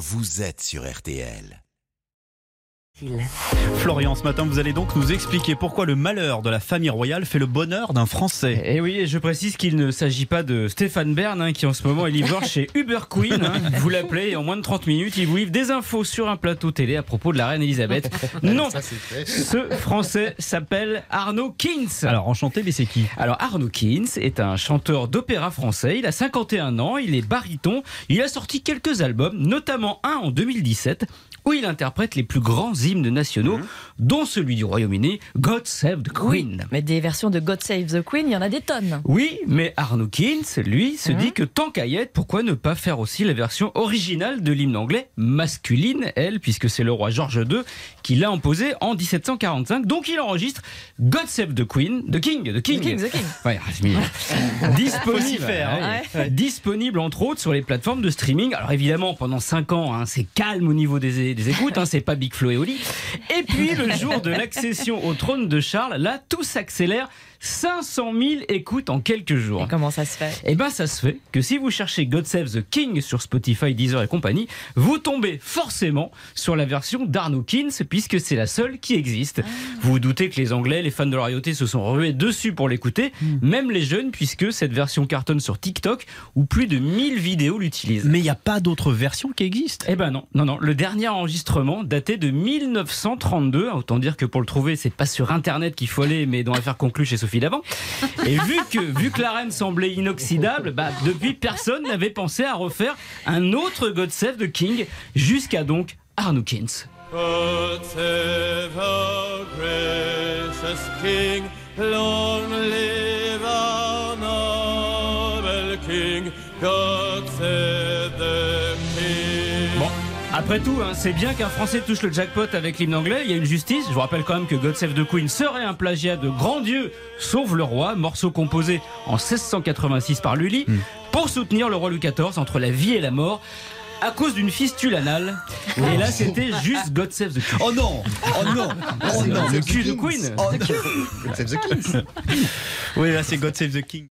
vous êtes sur RTL. Florian, ce matin, vous allez donc nous expliquer pourquoi le malheur de la famille royale fait le bonheur d'un Français. Et Eh oui, et je précise qu'il ne s'agit pas de Stéphane Bern, hein, qui en ce moment est livreur chez Uber Queen. hein. Vous l'appelez et en moins de 30 minutes, il vous livre des infos sur un plateau télé à propos de la reine Elisabeth. Non, ce Français s'appelle Arnaud Kins. Alors, enchanté, mais c'est qui? Alors Arnaud Kins est un chanteur d'opéra français. Il a 51 ans, il est baryton. Il a sorti quelques albums, notamment un en 2017 où il interprète les plus grands hymnes nationaux, dont celui du Royaume-Uni, God Save the Queen. Mais des versions de God Save the Queen, il y en a des tonnes. Oui, mais Arnaud Kins, lui, se dit que tant qu'à y être, pourquoi ne pas faire aussi la version originale de l'hymne anglais, masculine, elle, puisque c'est le roi George II qui l'a imposé en 1745. Donc il enregistre God Save the Queen, The King, The King. The King, the King. Ouais, mignon. disponible, faire, ouais. hein. Ouais. disponible entre autres sur les plateformes de streaming. Alors évidemment, pendant 5 ans, hein, c'est calme au niveau des, des écoutes, hein, c'est pas Big Flo et Oli. Et puis le jour de l'accession au trône de Charles, là, tout s'accélère. 500 000 écoutes en quelques jours. Et comment ça se fait? Eh ben, ça se fait que si vous cherchez God Save the King sur Spotify, Deezer et compagnie, vous tombez forcément sur la version d'Arnaud Kins, puisque c'est la seule qui existe. Vous vous doutez que les Anglais, les fans de la royauté, se sont rués dessus pour l'écouter, même les jeunes, puisque cette version cartonne sur TikTok, où plus de 1000 vidéos l'utilisent. Mais il n'y a pas d'autres versions qui existent? Eh ben non, non, non. Le dernier enregistrement datait de 1932. Autant dire que pour le trouver, c'est pas sur Internet qu'il faut aller, mais dans l'affaire conclue chez Sophie Et vu que, vu la reine semblait inoxydable, bah, depuis personne n'avait pensé à refaire un autre God Save the King, jusqu'à donc Arnaud Kins. God après tout, hein, c'est bien qu'un Français touche le jackpot avec l'hymne anglais. Il y a une justice. Je vous rappelle quand même que God Save the Queen serait un plagiat de Grand Dieu sauve le roi, morceau composé en 1686 par Lully, pour soutenir le roi Louis XIV entre la vie et la mort. À cause d'une fistule anale. Et là, c'était juste God Save the Queen. Oh non Oh non Oh non Le cul de Queen. Oh non. Oui, là, c'est God Save the King.